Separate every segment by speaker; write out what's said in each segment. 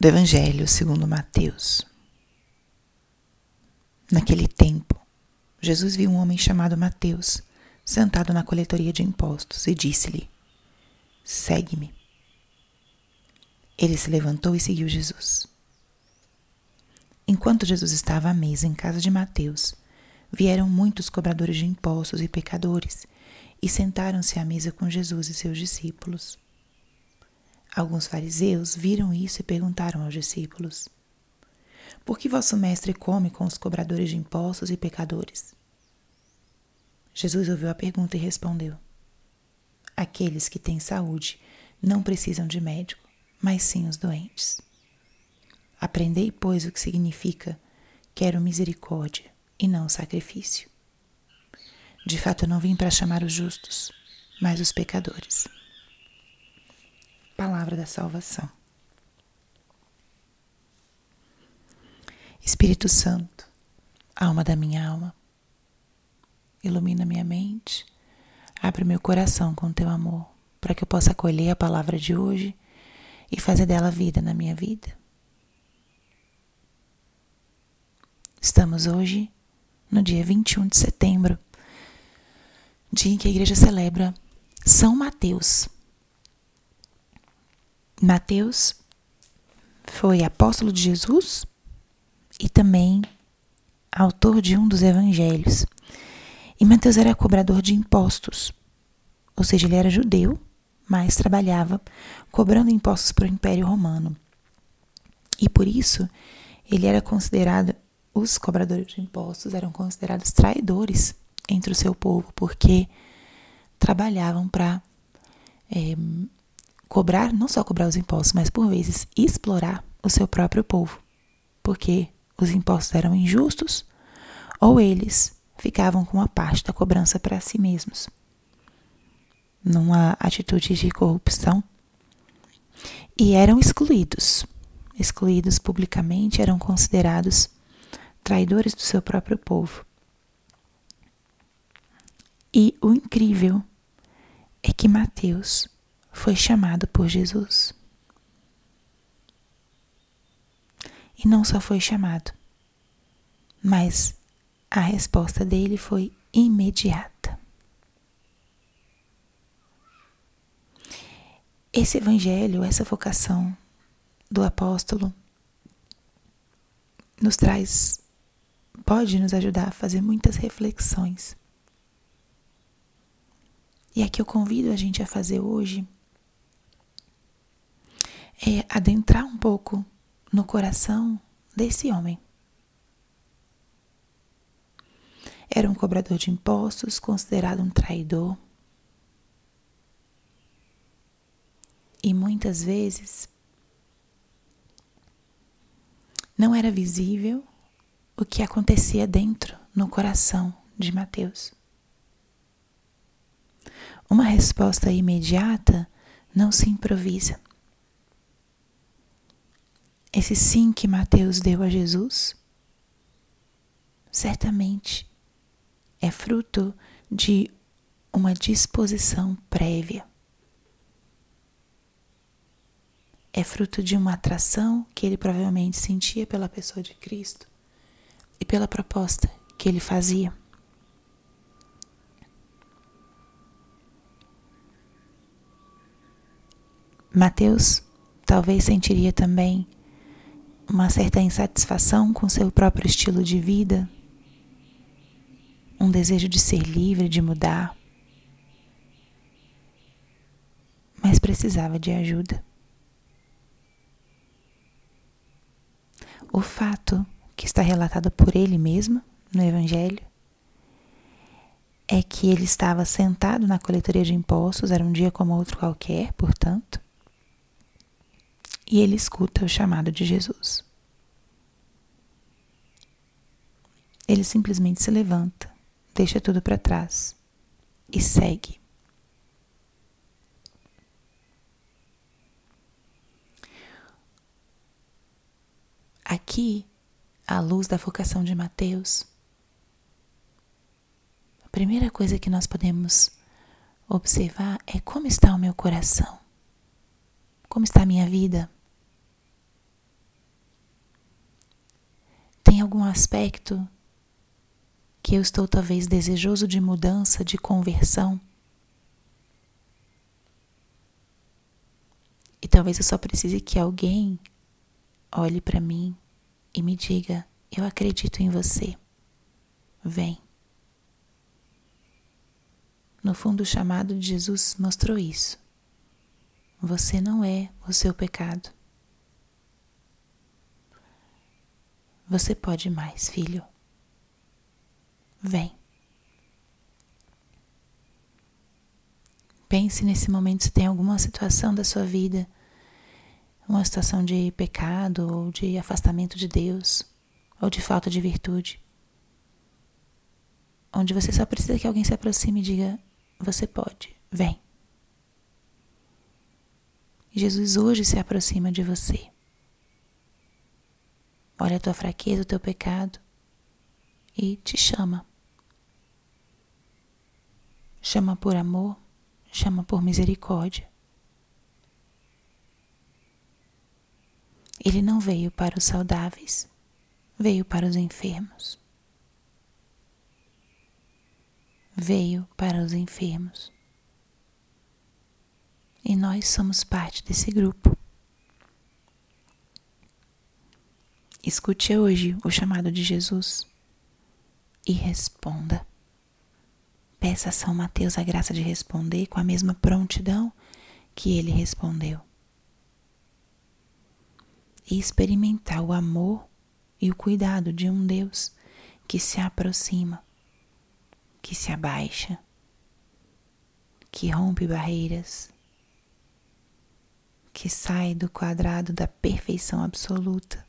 Speaker 1: do Evangelho segundo Mateus. Naquele tempo, Jesus viu um homem chamado Mateus sentado na coletoria de impostos e disse-lhe: Segue-me. Ele se levantou e seguiu Jesus. Enquanto Jesus estava à mesa em casa de Mateus, vieram muitos cobradores de impostos e pecadores e sentaram-se à mesa com Jesus e seus discípulos. Alguns fariseus viram isso e perguntaram aos discípulos: Por que vosso mestre come com os cobradores de impostos e pecadores? Jesus ouviu a pergunta e respondeu: Aqueles que têm saúde não precisam de médico, mas sim os doentes. Aprendei, pois, o que significa quero misericórdia e não sacrifício. De fato, eu não vim para chamar os justos, mas os pecadores palavra da salvação. Espírito Santo, alma da minha alma, ilumina minha mente, abre meu coração com teu amor, para que eu possa acolher a palavra de hoje e fazer dela vida na minha vida. Estamos hoje no dia 21 de setembro, dia em que a igreja celebra São Mateus Mateus foi apóstolo de Jesus e também autor de um dos evangelhos. E Mateus era cobrador de impostos, ou seja, ele era judeu, mas trabalhava cobrando impostos para o Império Romano. E por isso ele era considerado, os cobradores de impostos eram considerados traidores entre o seu povo, porque trabalhavam para é, cobrar, não só cobrar os impostos, mas por vezes explorar o seu próprio povo, porque os impostos eram injustos ou eles ficavam com uma parte da cobrança para si mesmos, numa atitude de corrupção, e eram excluídos. Excluídos publicamente, eram considerados traidores do seu próprio povo. E o incrível é que Mateus foi chamado por Jesus. E não só foi chamado, mas a resposta dele foi imediata. Esse evangelho, essa vocação do apóstolo, nos traz, pode nos ajudar a fazer muitas reflexões. E aqui eu convido a gente a fazer hoje é adentrar um pouco no coração desse homem. Era um cobrador de impostos, considerado um traidor. E muitas vezes não era visível o que acontecia dentro, no coração de Mateus. Uma resposta imediata não se improvisa. Esse sim que Mateus deu a Jesus, certamente é fruto de uma disposição prévia. É fruto de uma atração que ele provavelmente sentia pela pessoa de Cristo e pela proposta que ele fazia. Mateus talvez sentiria também uma certa insatisfação com seu próprio estilo de vida, um desejo de ser livre, de mudar, mas precisava de ajuda. O fato que está relatado por ele mesmo no Evangelho é que ele estava sentado na coletoria de impostos, era um dia como outro qualquer, portanto, e ele escuta o chamado de Jesus. Ele simplesmente se levanta, deixa tudo para trás e segue. Aqui, à luz da vocação de Mateus, a primeira coisa que nós podemos observar é como está o meu coração, como está a minha vida. Algum aspecto que eu estou talvez desejoso de mudança, de conversão? E talvez eu só precise que alguém olhe para mim e me diga: Eu acredito em você. Vem. No fundo, o chamado de Jesus mostrou isso. Você não é o seu pecado. Você pode mais, filho. Vem. Pense nesse momento se tem alguma situação da sua vida, uma situação de pecado ou de afastamento de Deus, ou de falta de virtude, onde você só precisa que alguém se aproxime e diga: Você pode, vem. Jesus hoje se aproxima de você. Olha a tua fraqueza, o teu pecado e te chama. Chama por amor, chama por misericórdia. Ele não veio para os saudáveis, veio para os enfermos. Veio para os enfermos. E nós somos parte desse grupo. Escute hoje o chamado de Jesus e responda. Peça a São Mateus a graça de responder com a mesma prontidão que ele respondeu. E experimentar o amor e o cuidado de um Deus que se aproxima, que se abaixa, que rompe barreiras, que sai do quadrado da perfeição absoluta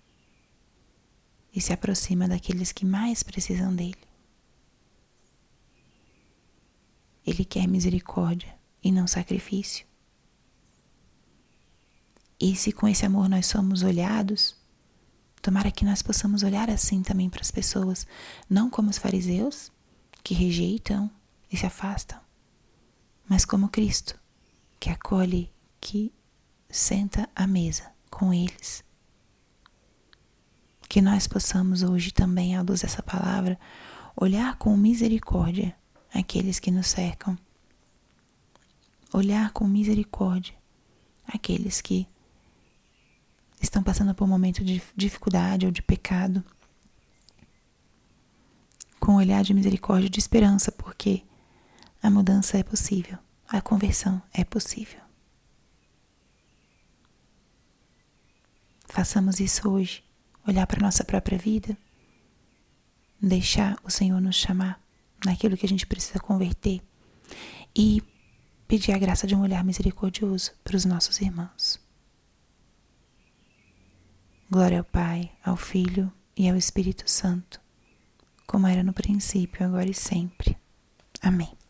Speaker 1: e se aproxima daqueles que mais precisam dele. Ele quer misericórdia e não sacrifício. E se com esse amor nós somos olhados, tomara que nós possamos olhar assim também para as pessoas, não como os fariseus, que rejeitam e se afastam, mas como Cristo, que acolhe, que senta à mesa com eles que nós possamos hoje também, à luz dessa palavra, olhar com misericórdia aqueles que nos cercam. Olhar com misericórdia aqueles que estão passando por um momento de dificuldade ou de pecado. Com um olhar de misericórdia e de esperança, porque a mudança é possível, a conversão é possível. Façamos isso hoje olhar para a nossa própria vida, deixar o Senhor nos chamar naquilo que a gente precisa converter e pedir a graça de um olhar misericordioso para os nossos irmãos. Glória ao Pai, ao Filho e ao Espírito Santo, como era no princípio, agora e sempre. Amém.